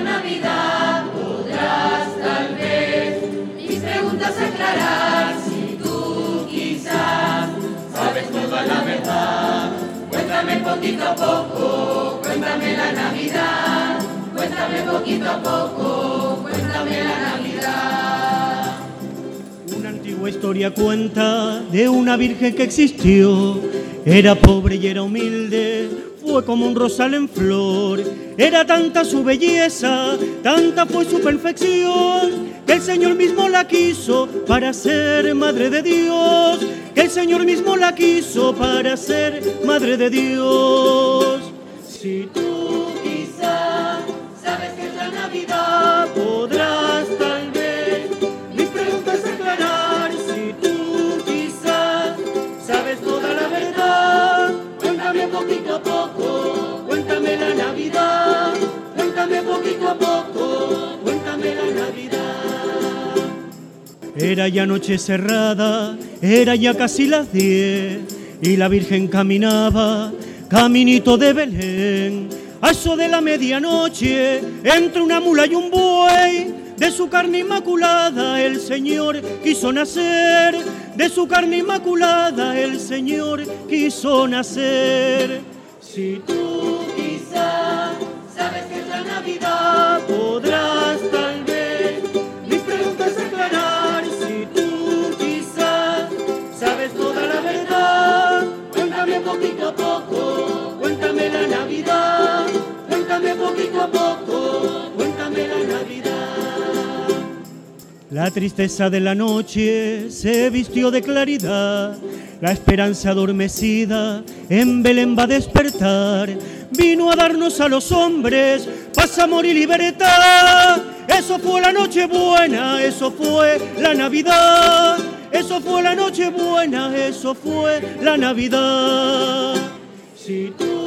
Navidad podrás tal vez mis preguntas aclarar si tú quizás sabes toda la verdad. Cuéntame poquito a poco, cuéntame la Navidad. Cuéntame poquito a poco, cuéntame la Navidad. Una antigua historia cuenta de una virgen que existió. Era pobre y era humilde, fue como un rosal en flor. Era tanta su belleza, tanta fue su perfección, que el Señor mismo la quiso para ser madre de Dios. Que el Señor mismo la quiso para ser madre de Dios. Si tú quizás sabes que es la Navidad, podrás tal vez mis preguntas aclarar. Si tú quizás sabes cuéntame poquito a poco, cuéntame la Navidad. Cuéntame poquito a poco, cuéntame la Navidad. Era ya noche cerrada, era ya casi las diez, y la Virgen caminaba, caminito de Belén. A eso de la medianoche, entre una mula y un buey, de su carne inmaculada el Señor quiso nacer, de su carne inmaculada el Señor quiso nacer. Si tú La tristeza de la noche se vistió de claridad, la esperanza adormecida en Belén va a despertar, vino a darnos a los hombres paz, amor y libertad. Eso fue la noche buena, eso fue la Navidad, eso fue la noche buena, eso fue la Navidad. Si tú